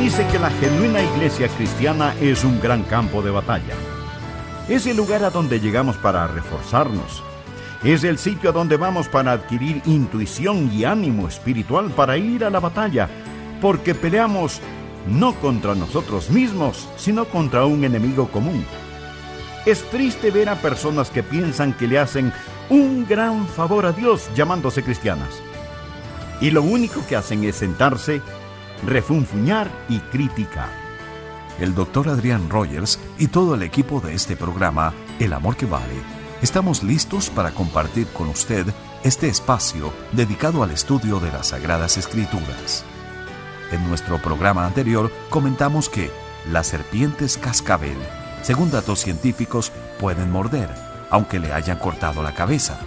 Dice que la genuina iglesia cristiana es un gran campo de batalla. Es el lugar a donde llegamos para reforzarnos. Es el sitio a donde vamos para adquirir intuición y ánimo espiritual para ir a la batalla, porque peleamos no contra nosotros mismos, sino contra un enemigo común. Es triste ver a personas que piensan que le hacen un gran favor a Dios llamándose cristianas. Y lo único que hacen es sentarse refunfuñar y criticar. El doctor Adrián Rogers y todo el equipo de este programa, El Amor que Vale, estamos listos para compartir con usted este espacio dedicado al estudio de las Sagradas Escrituras. En nuestro programa anterior comentamos que las serpientes cascabel, según datos científicos, pueden morder, aunque le hayan cortado la cabeza.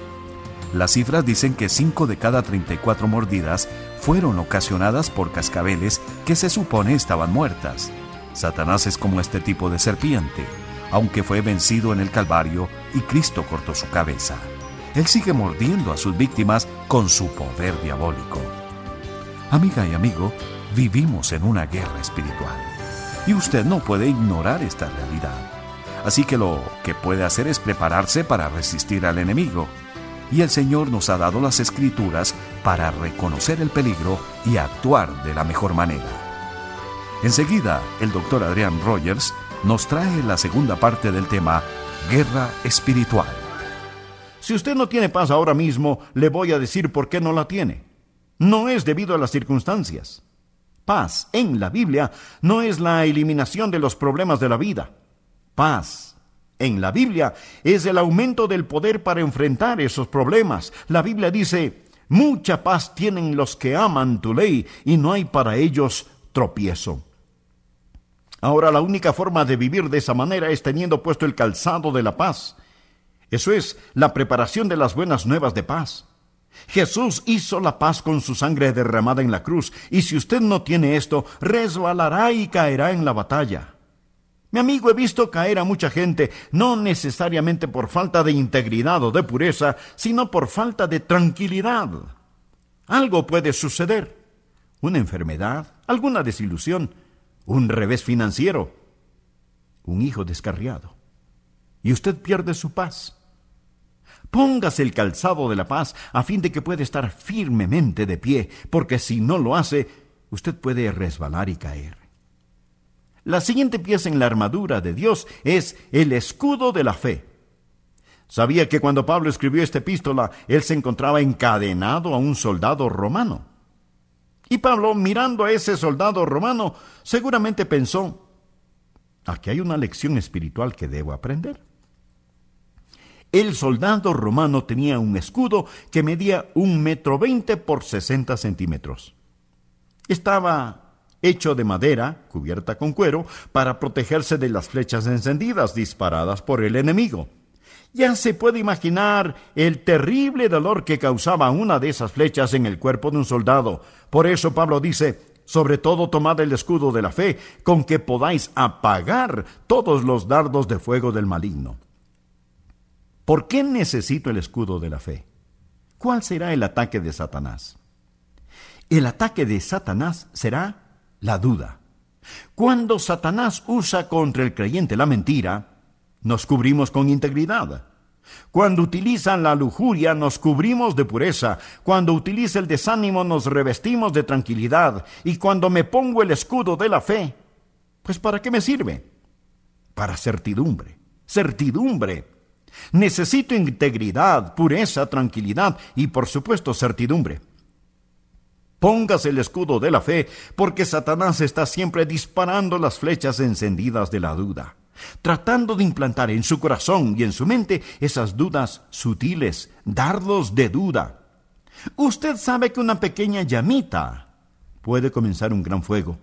Las cifras dicen que 5 de cada 34 mordidas fueron ocasionadas por cascabeles que se supone estaban muertas. Satanás es como este tipo de serpiente, aunque fue vencido en el Calvario y Cristo cortó su cabeza. Él sigue mordiendo a sus víctimas con su poder diabólico. Amiga y amigo, vivimos en una guerra espiritual y usted no puede ignorar esta realidad. Así que lo que puede hacer es prepararse para resistir al enemigo y el Señor nos ha dado las escrituras para reconocer el peligro y actuar de la mejor manera. Enseguida, el doctor Adrián Rogers nos trae la segunda parte del tema Guerra Espiritual. Si usted no tiene paz ahora mismo, le voy a decir por qué no la tiene. No es debido a las circunstancias. Paz en la Biblia no es la eliminación de los problemas de la vida. Paz en la Biblia es el aumento del poder para enfrentar esos problemas. La Biblia dice, mucha paz tienen los que aman tu ley y no hay para ellos tropiezo. Ahora la única forma de vivir de esa manera es teniendo puesto el calzado de la paz. Eso es la preparación de las buenas nuevas de paz. Jesús hizo la paz con su sangre derramada en la cruz, y si usted no tiene esto, resbalará y caerá en la batalla. Mi amigo, he visto caer a mucha gente, no necesariamente por falta de integridad o de pureza, sino por falta de tranquilidad. Algo puede suceder. Una enfermedad, alguna desilusión, un revés financiero, un hijo descarriado. Y usted pierde su paz. Póngase el calzado de la paz a fin de que pueda estar firmemente de pie, porque si no lo hace, usted puede resbalar y caer. La siguiente pieza en la armadura de Dios es el escudo de la fe. Sabía que cuando Pablo escribió esta epístola, él se encontraba encadenado a un soldado romano. Y Pablo, mirando a ese soldado romano, seguramente pensó, aquí hay una lección espiritual que debo aprender. El soldado romano tenía un escudo que medía un metro veinte por sesenta centímetros. Estaba hecho de madera, cubierta con cuero, para protegerse de las flechas encendidas disparadas por el enemigo. Ya se puede imaginar el terrible dolor que causaba una de esas flechas en el cuerpo de un soldado. Por eso Pablo dice, sobre todo tomad el escudo de la fe, con que podáis apagar todos los dardos de fuego del maligno. ¿Por qué necesito el escudo de la fe? ¿Cuál será el ataque de Satanás? El ataque de Satanás será la duda. Cuando Satanás usa contra el creyente la mentira, nos cubrimos con integridad. Cuando utilizan la lujuria, nos cubrimos de pureza. Cuando utiliza el desánimo, nos revestimos de tranquilidad. Y cuando me pongo el escudo de la fe, pues ¿para qué me sirve? Para certidumbre. Certidumbre. Necesito integridad, pureza, tranquilidad y por supuesto certidumbre. Póngase el escudo de la fe, porque Satanás está siempre disparando las flechas encendidas de la duda, tratando de implantar en su corazón y en su mente esas dudas sutiles, dardos de duda. Usted sabe que una pequeña llamita puede comenzar un gran fuego.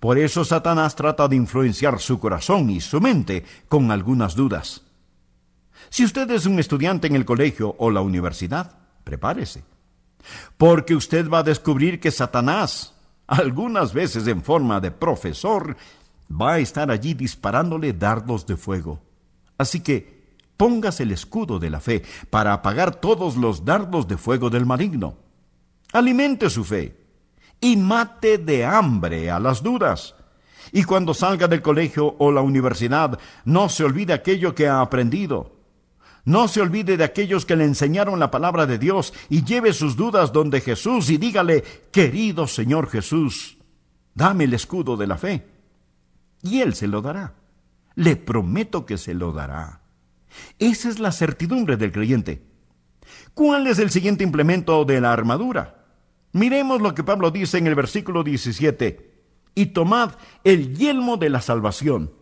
Por eso Satanás trata de influenciar su corazón y su mente con algunas dudas. Si usted es un estudiante en el colegio o la universidad, prepárese porque usted va a descubrir que Satanás, algunas veces en forma de profesor, va a estar allí disparándole dardos de fuego. Así que póngase el escudo de la fe para apagar todos los dardos de fuego del maligno. Alimente su fe y mate de hambre a las dudas. Y cuando salga del colegio o la universidad, no se olvide aquello que ha aprendido. No se olvide de aquellos que le enseñaron la palabra de Dios y lleve sus dudas donde Jesús y dígale, querido Señor Jesús, dame el escudo de la fe. Y Él se lo dará. Le prometo que se lo dará. Esa es la certidumbre del creyente. ¿Cuál es el siguiente implemento de la armadura? Miremos lo que Pablo dice en el versículo 17. Y tomad el yelmo de la salvación.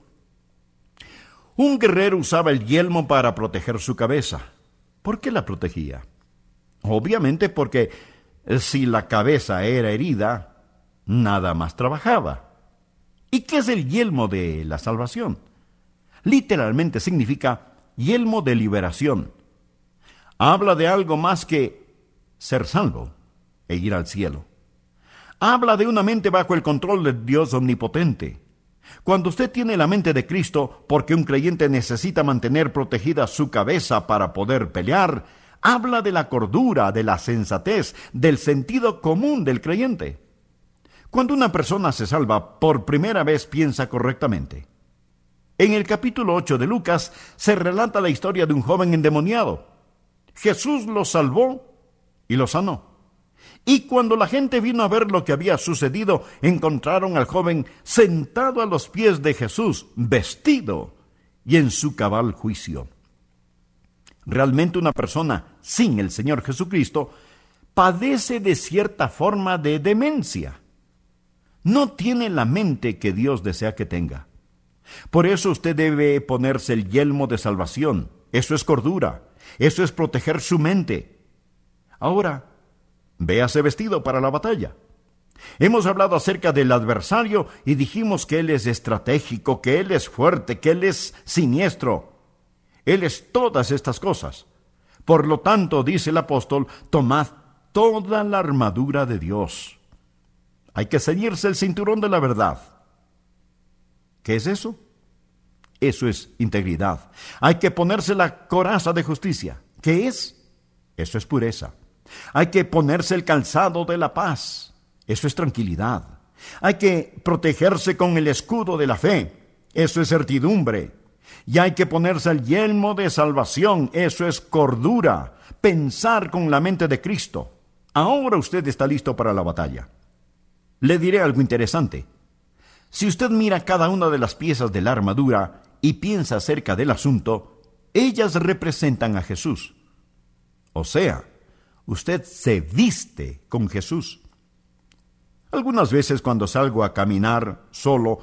Un guerrero usaba el yelmo para proteger su cabeza. ¿Por qué la protegía? Obviamente porque si la cabeza era herida, nada más trabajaba. ¿Y qué es el yelmo de la salvación? Literalmente significa yelmo de liberación. Habla de algo más que ser salvo e ir al cielo. Habla de una mente bajo el control de Dios omnipotente. Cuando usted tiene la mente de Cristo, porque un creyente necesita mantener protegida su cabeza para poder pelear, habla de la cordura, de la sensatez, del sentido común del creyente. Cuando una persona se salva, por primera vez piensa correctamente. En el capítulo 8 de Lucas se relata la historia de un joven endemoniado. Jesús lo salvó y lo sanó. Y cuando la gente vino a ver lo que había sucedido, encontraron al joven sentado a los pies de Jesús, vestido y en su cabal juicio. Realmente una persona sin el Señor Jesucristo padece de cierta forma de demencia. No tiene la mente que Dios desea que tenga. Por eso usted debe ponerse el yelmo de salvación. Eso es cordura. Eso es proteger su mente. Ahora, véase vestido para la batalla. Hemos hablado acerca del adversario y dijimos que él es estratégico, que él es fuerte, que él es siniestro. Él es todas estas cosas. Por lo tanto, dice el apóstol, tomad toda la armadura de Dios. Hay que ceñirse el cinturón de la verdad. ¿Qué es eso? Eso es integridad. Hay que ponerse la coraza de justicia. ¿Qué es? Eso es pureza. Hay que ponerse el calzado de la paz. Eso es tranquilidad. Hay que protegerse con el escudo de la fe. Eso es certidumbre. Y hay que ponerse el yelmo de salvación. Eso es cordura. Pensar con la mente de Cristo. Ahora usted está listo para la batalla. Le diré algo interesante. Si usted mira cada una de las piezas de la armadura y piensa acerca del asunto, ellas representan a Jesús. O sea, usted se viste con Jesús. Algunas veces cuando salgo a caminar solo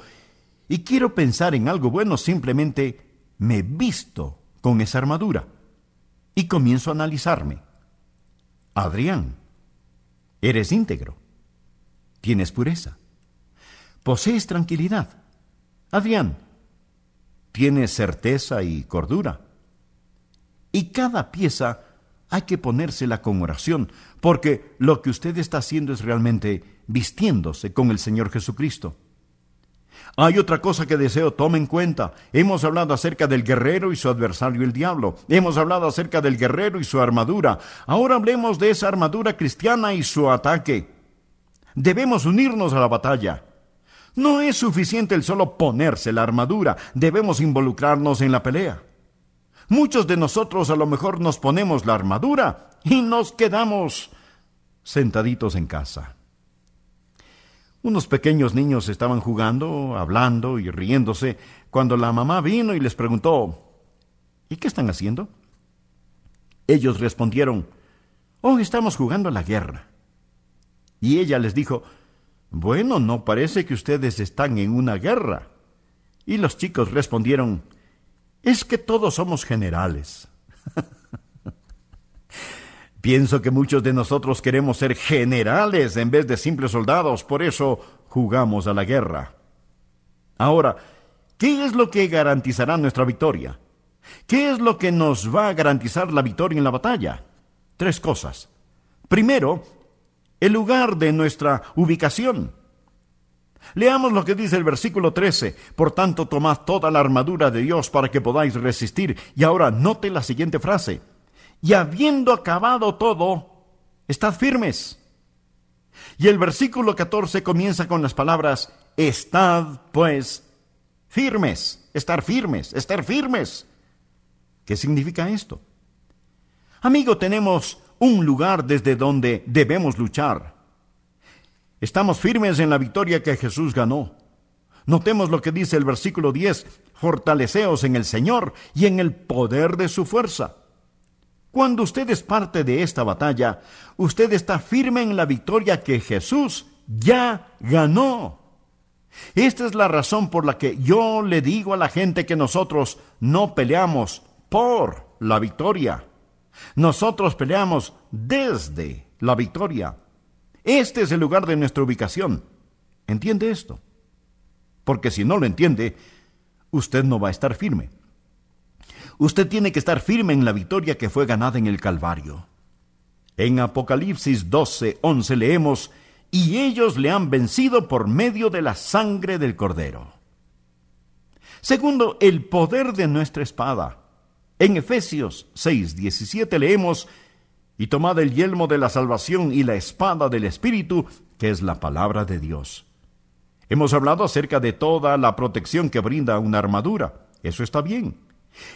y quiero pensar en algo bueno, simplemente me visto con esa armadura y comienzo a analizarme. Adrián, eres íntegro, tienes pureza posees tranquilidad. Adrián, tienes certeza y cordura. Y cada pieza hay que ponérsela con oración, porque lo que usted está haciendo es realmente vistiéndose con el Señor Jesucristo. Hay otra cosa que deseo tome en cuenta. Hemos hablado acerca del guerrero y su adversario el diablo. Hemos hablado acerca del guerrero y su armadura. Ahora hablemos de esa armadura cristiana y su ataque. Debemos unirnos a la batalla. No es suficiente el solo ponerse la armadura, debemos involucrarnos en la pelea. Muchos de nosotros a lo mejor nos ponemos la armadura y nos quedamos sentaditos en casa. Unos pequeños niños estaban jugando, hablando y riéndose cuando la mamá vino y les preguntó, ¿Y qué están haciendo? Ellos respondieron, Oh, estamos jugando a la guerra. Y ella les dijo, bueno, no parece que ustedes están en una guerra. Y los chicos respondieron, es que todos somos generales. Pienso que muchos de nosotros queremos ser generales en vez de simples soldados, por eso jugamos a la guerra. Ahora, ¿qué es lo que garantizará nuestra victoria? ¿Qué es lo que nos va a garantizar la victoria en la batalla? Tres cosas. Primero, el lugar de nuestra ubicación. Leamos lo que dice el versículo 13. Por tanto, tomad toda la armadura de Dios para que podáis resistir. Y ahora note la siguiente frase. Y habiendo acabado todo, estad firmes. Y el versículo 14 comienza con las palabras, Estad pues firmes, estar firmes, estar firmes. ¿Qué significa esto? Amigo, tenemos un lugar desde donde debemos luchar. Estamos firmes en la victoria que Jesús ganó. Notemos lo que dice el versículo 10, fortaleceos en el Señor y en el poder de su fuerza. Cuando usted es parte de esta batalla, usted está firme en la victoria que Jesús ya ganó. Esta es la razón por la que yo le digo a la gente que nosotros no peleamos por la victoria. Nosotros peleamos desde la victoria. Este es el lugar de nuestra ubicación. ¿Entiende esto? Porque si no lo entiende, usted no va a estar firme. Usted tiene que estar firme en la victoria que fue ganada en el Calvario. En Apocalipsis 12, 11 leemos, y ellos le han vencido por medio de la sangre del Cordero. Segundo, el poder de nuestra espada. En Efesios 6, 17 leemos, y tomad el yelmo de la salvación y la espada del Espíritu, que es la palabra de Dios. Hemos hablado acerca de toda la protección que brinda una armadura. Eso está bien.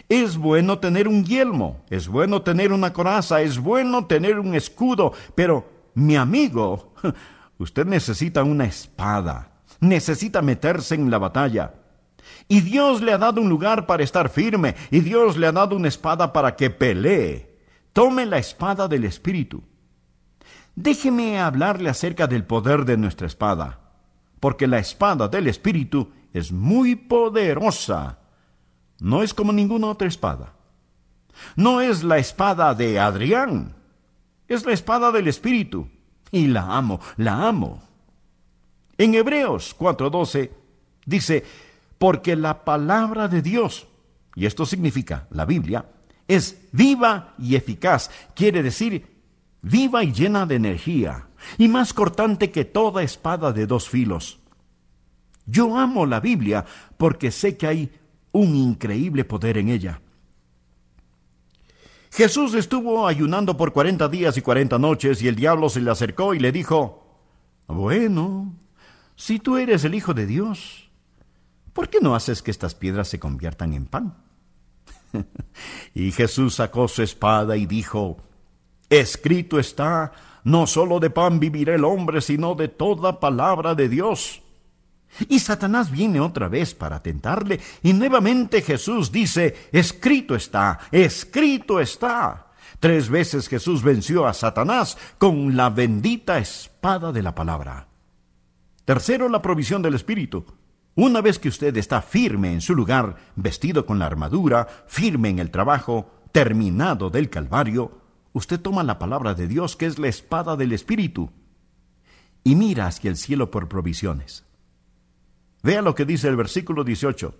Es bueno tener un yelmo, es bueno tener una coraza, es bueno tener un escudo, pero mi amigo, usted necesita una espada, necesita meterse en la batalla. Y Dios le ha dado un lugar para estar firme, y Dios le ha dado una espada para que pelee. Tome la espada del Espíritu. Déjeme hablarle acerca del poder de nuestra espada, porque la espada del Espíritu es muy poderosa. No es como ninguna otra espada. No es la espada de Adrián, es la espada del Espíritu. Y la amo, la amo. En Hebreos 4:12 dice, porque la palabra de Dios, y esto significa la Biblia, es viva y eficaz, quiere decir viva y llena de energía, y más cortante que toda espada de dos filos. Yo amo la Biblia porque sé que hay un increíble poder en ella. Jesús estuvo ayunando por cuarenta días y cuarenta noches y el diablo se le acercó y le dijo, Bueno, si tú eres el Hijo de Dios, ¿por qué no haces que estas piedras se conviertan en pan? y Jesús sacó su espada y dijo, Escrito está, no sólo de pan vivirá el hombre, sino de toda palabra de Dios. Y Satanás viene otra vez para tentarle, y nuevamente Jesús dice, Escrito está, escrito está. Tres veces Jesús venció a Satanás con la bendita espada de la palabra. Tercero, la provisión del Espíritu. Una vez que usted está firme en su lugar, vestido con la armadura, firme en el trabajo, terminado del Calvario, usted toma la palabra de Dios, que es la espada del Espíritu, y mira hacia el cielo por provisiones. Vea lo que dice el versículo 18.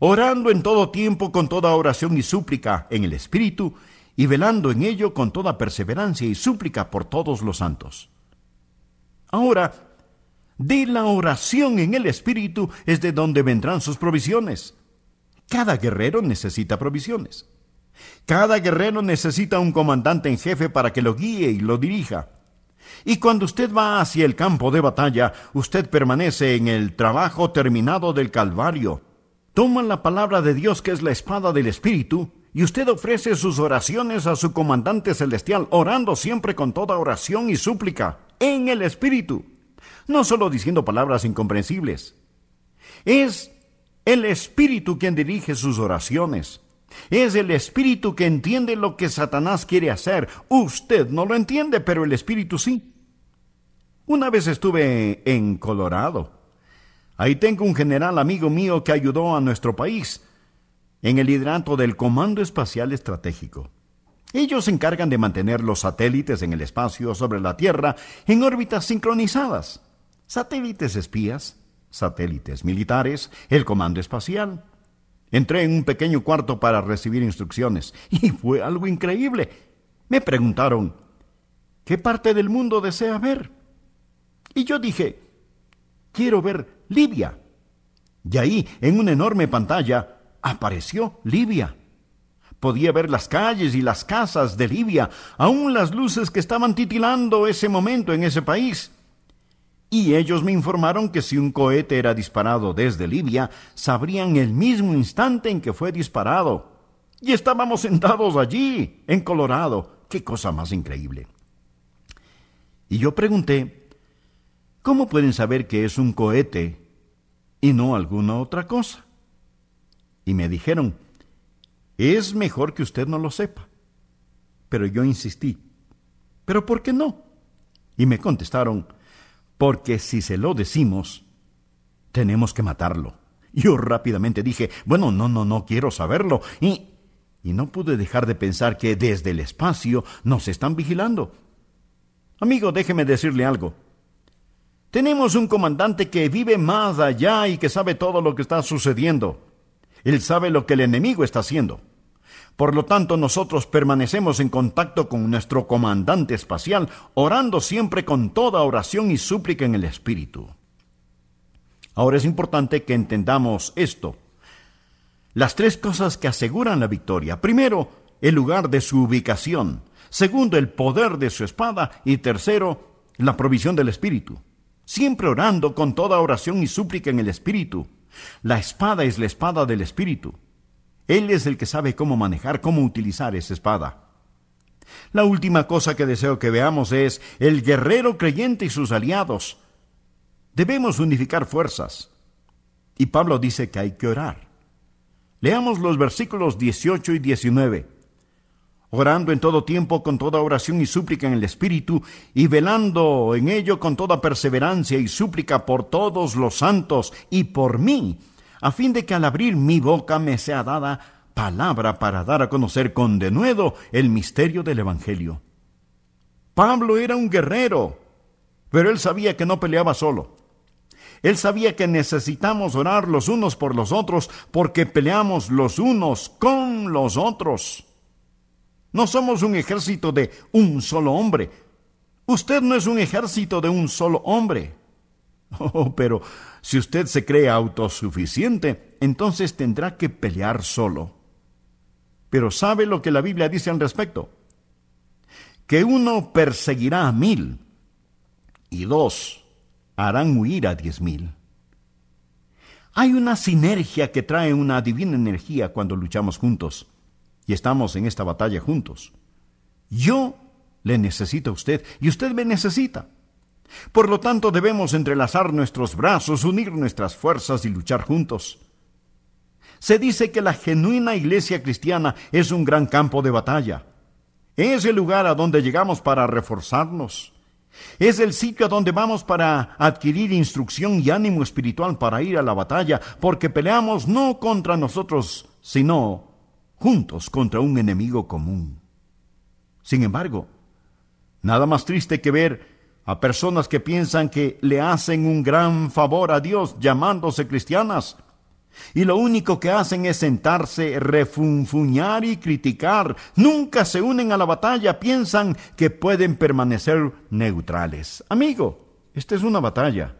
Orando en todo tiempo con toda oración y súplica en el Espíritu, y velando en ello con toda perseverancia y súplica por todos los santos. Ahora, de la oración en el Espíritu es de donde vendrán sus provisiones. Cada guerrero necesita provisiones. Cada guerrero necesita un comandante en jefe para que lo guíe y lo dirija. Y cuando usted va hacia el campo de batalla, usted permanece en el trabajo terminado del Calvario. Toma la palabra de Dios que es la espada del Espíritu, y usted ofrece sus oraciones a su comandante celestial, orando siempre con toda oración y súplica, en el Espíritu no solo diciendo palabras incomprensibles. Es el Espíritu quien dirige sus oraciones. Es el Espíritu que entiende lo que Satanás quiere hacer. Usted no lo entiende, pero el Espíritu sí. Una vez estuve en Colorado. Ahí tengo un general amigo mío que ayudó a nuestro país en el liderato del Comando Espacial Estratégico. Ellos se encargan de mantener los satélites en el espacio sobre la Tierra en órbitas sincronizadas satélites espías, satélites militares, el comando espacial. Entré en un pequeño cuarto para recibir instrucciones y fue algo increíble. Me preguntaron, ¿qué parte del mundo desea ver? Y yo dije, quiero ver Libia. Y ahí, en una enorme pantalla, apareció Libia. Podía ver las calles y las casas de Libia, aún las luces que estaban titilando ese momento en ese país. Y ellos me informaron que si un cohete era disparado desde Libia, sabrían el mismo instante en que fue disparado. Y estábamos sentados allí, en Colorado. Qué cosa más increíble. Y yo pregunté, ¿cómo pueden saber que es un cohete y no alguna otra cosa? Y me dijeron, es mejor que usted no lo sepa. Pero yo insistí, ¿pero por qué no? Y me contestaron, porque si se lo decimos, tenemos que matarlo. Yo rápidamente dije, bueno, no, no, no quiero saberlo. Y, y no pude dejar de pensar que desde el espacio nos están vigilando. Amigo, déjeme decirle algo. Tenemos un comandante que vive más allá y que sabe todo lo que está sucediendo. Él sabe lo que el enemigo está haciendo. Por lo tanto, nosotros permanecemos en contacto con nuestro comandante espacial, orando siempre con toda oración y súplica en el Espíritu. Ahora es importante que entendamos esto. Las tres cosas que aseguran la victoria. Primero, el lugar de su ubicación segundo el poder de su espada y tercero la provisión del Espíritu. Siempre orando con toda oración y súplica en el Espíritu. La espada es la espada del Espíritu. Él es el que sabe cómo manejar, cómo utilizar esa espada. La última cosa que deseo que veamos es el guerrero creyente y sus aliados. Debemos unificar fuerzas. Y Pablo dice que hay que orar. Leamos los versículos 18 y 19 orando en todo tiempo con toda oración y súplica en el Espíritu, y velando en ello con toda perseverancia y súplica por todos los santos y por mí, a fin de que al abrir mi boca me sea dada palabra para dar a conocer con denuedo el misterio del Evangelio. Pablo era un guerrero, pero él sabía que no peleaba solo. Él sabía que necesitamos orar los unos por los otros porque peleamos los unos con los otros. No somos un ejército de un solo hombre. Usted no es un ejército de un solo hombre. Oh, pero si usted se cree autosuficiente, entonces tendrá que pelear solo. Pero ¿sabe lo que la Biblia dice al respecto? Que uno perseguirá a mil y dos harán huir a diez mil. Hay una sinergia que trae una divina energía cuando luchamos juntos y estamos en esta batalla juntos. Yo le necesito a usted y usted me necesita. Por lo tanto, debemos entrelazar nuestros brazos, unir nuestras fuerzas y luchar juntos. Se dice que la genuina iglesia cristiana es un gran campo de batalla. Es el lugar a donde llegamos para reforzarnos. Es el sitio a donde vamos para adquirir instrucción y ánimo espiritual para ir a la batalla, porque peleamos no contra nosotros, sino juntos contra un enemigo común. Sin embargo, nada más triste que ver a personas que piensan que le hacen un gran favor a Dios llamándose cristianas, y lo único que hacen es sentarse, refunfuñar y criticar. Nunca se unen a la batalla, piensan que pueden permanecer neutrales. Amigo, esta es una batalla.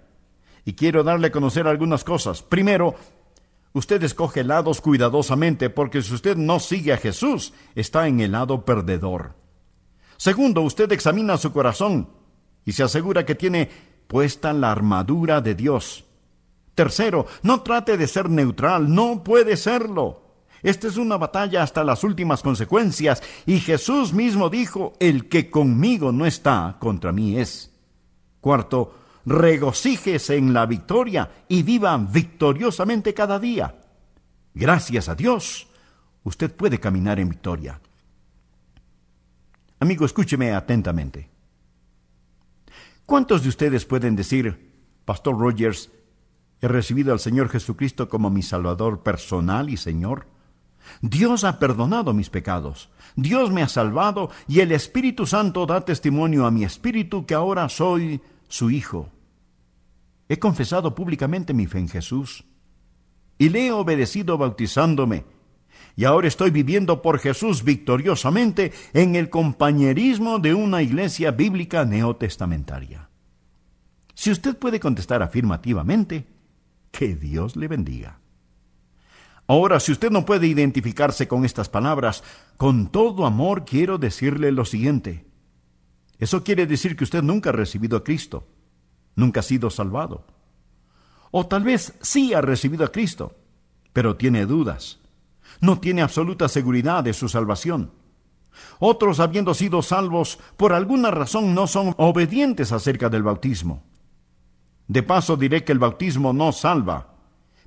Y quiero darle a conocer algunas cosas. Primero, Usted escoge lados cuidadosamente porque si usted no sigue a Jesús, está en el lado perdedor. Segundo, usted examina su corazón y se asegura que tiene puesta la armadura de Dios. Tercero, no trate de ser neutral, no puede serlo. Esta es una batalla hasta las últimas consecuencias, y Jesús mismo dijo, el que conmigo no está, contra mí es. Cuarto, regocíjese en la victoria y viva victoriosamente cada día. Gracias a Dios, usted puede caminar en victoria. Amigo, escúcheme atentamente. ¿Cuántos de ustedes pueden decir, Pastor Rogers, he recibido al Señor Jesucristo como mi Salvador personal y Señor? Dios ha perdonado mis pecados, Dios me ha salvado y el Espíritu Santo da testimonio a mi espíritu que ahora soy su Hijo. He confesado públicamente mi fe en Jesús y le he obedecido bautizándome. Y ahora estoy viviendo por Jesús victoriosamente en el compañerismo de una iglesia bíblica neotestamentaria. Si usted puede contestar afirmativamente, que Dios le bendiga. Ahora, si usted no puede identificarse con estas palabras, con todo amor quiero decirle lo siguiente. Eso quiere decir que usted nunca ha recibido a Cristo, nunca ha sido salvado. O tal vez sí ha recibido a Cristo, pero tiene dudas. No tiene absoluta seguridad de su salvación. Otros, habiendo sido salvos, por alguna razón no son obedientes acerca del bautismo. De paso diré que el bautismo no salva,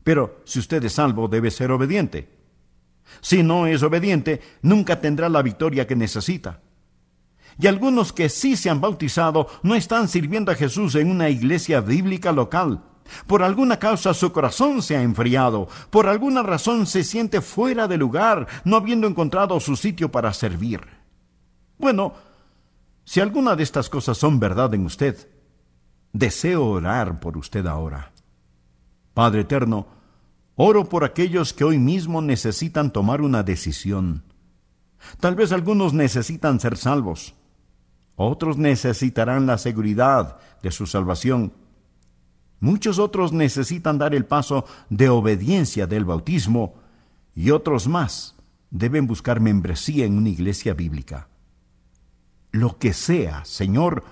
pero si usted es salvo, debe ser obediente. Si no es obediente, nunca tendrá la victoria que necesita. Y algunos que sí se han bautizado no están sirviendo a Jesús en una iglesia bíblica local. Por alguna causa su corazón se ha enfriado, por alguna razón se siente fuera de lugar, no habiendo encontrado su sitio para servir. Bueno, si alguna de estas cosas son verdad en usted, deseo orar por usted ahora. Padre eterno, oro por aquellos que hoy mismo necesitan tomar una decisión. Tal vez algunos necesitan ser salvos, otros necesitarán la seguridad de su salvación. Muchos otros necesitan dar el paso de obediencia del bautismo y otros más deben buscar membresía en una iglesia bíblica. Lo que sea, Señor,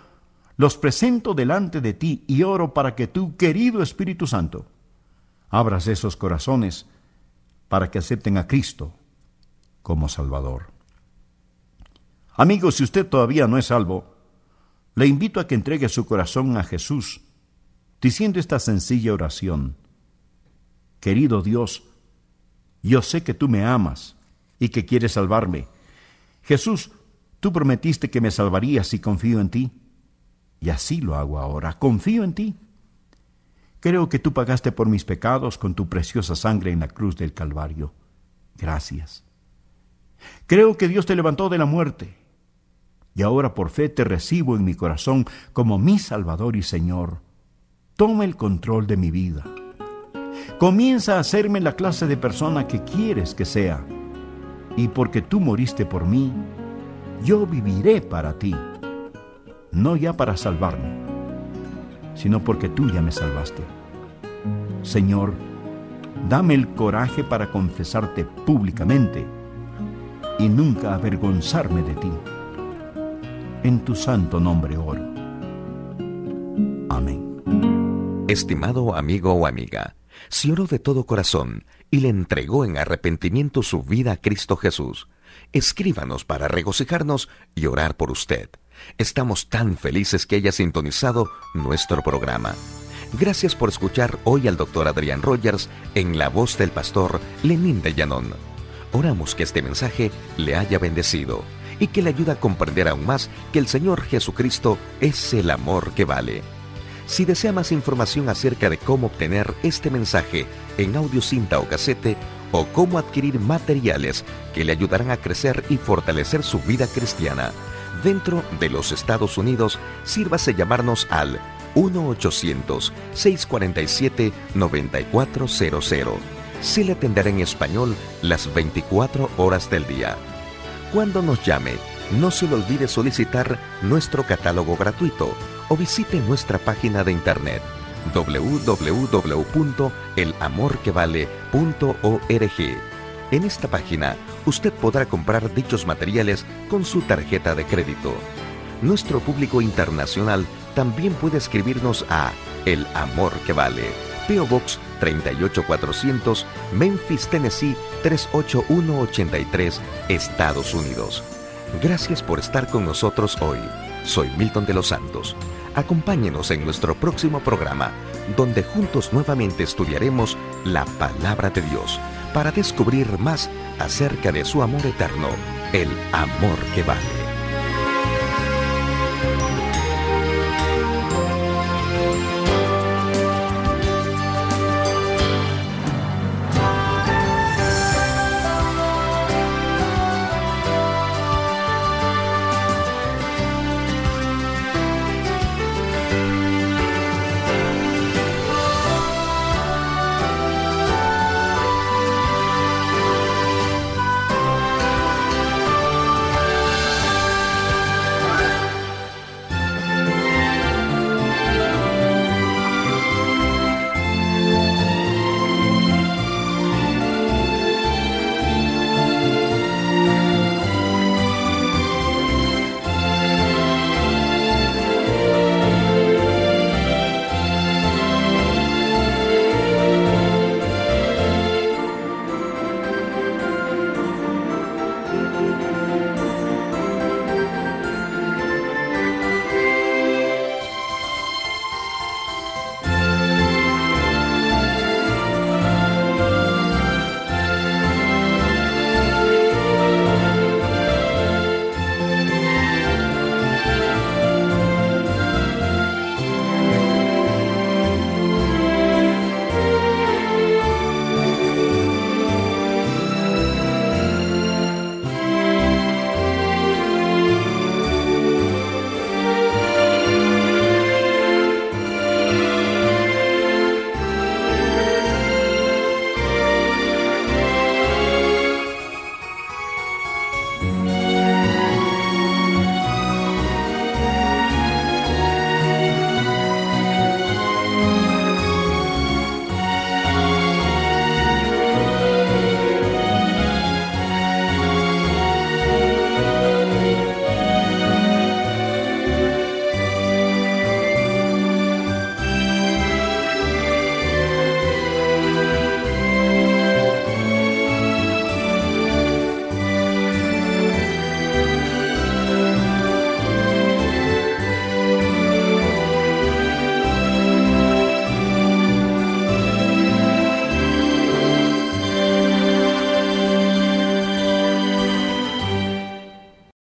los presento delante de ti y oro para que tú, querido Espíritu Santo, abras esos corazones para que acepten a Cristo como Salvador. Amigo, si usted todavía no es salvo, le invito a que entregue su corazón a Jesús, diciendo esta sencilla oración. Querido Dios, yo sé que tú me amas y que quieres salvarme. Jesús, tú prometiste que me salvarías si confío en ti. Y así lo hago ahora, confío en ti. Creo que tú pagaste por mis pecados con tu preciosa sangre en la cruz del Calvario. Gracias. Creo que Dios te levantó de la muerte. Y ahora por fe te recibo en mi corazón como mi Salvador y Señor. Toma el control de mi vida. Comienza a hacerme la clase de persona que quieres que sea. Y porque tú moriste por mí, yo viviré para ti. No ya para salvarme sino porque tú ya me salvaste. Señor, dame el coraje para confesarte públicamente y nunca avergonzarme de ti. En tu santo nombre oro. Estimado amigo o amiga, si oró de todo corazón y le entregó en arrepentimiento su vida a Cristo Jesús, escríbanos para regocijarnos y orar por usted. Estamos tan felices que haya sintonizado nuestro programa. Gracias por escuchar hoy al doctor Adrián Rogers en la voz del pastor Lenín de Llanón. Oramos que este mensaje le haya bendecido y que le ayude a comprender aún más que el Señor Jesucristo es el amor que vale. Si desea más información acerca de cómo obtener este mensaje en audio cinta o casete, o cómo adquirir materiales que le ayudarán a crecer y fortalecer su vida cristiana, dentro de los Estados Unidos, sírvase llamarnos al 1-800-647-9400. Se le atenderá en español las 24 horas del día. Cuando nos llame, no se le olvide solicitar nuestro catálogo gratuito o visite nuestra página de internet www.elamorquevale.org. En esta página usted podrá comprar dichos materiales con su tarjeta de crédito. Nuestro público internacional también puede escribirnos a El Amor que Vale, PO Box 38400, Memphis, Tennessee 38183, Estados Unidos. Gracias por estar con nosotros hoy. Soy Milton de los Santos. Acompáñenos en nuestro próximo programa, donde juntos nuevamente estudiaremos la palabra de Dios para descubrir más acerca de su amor eterno, el amor que vale.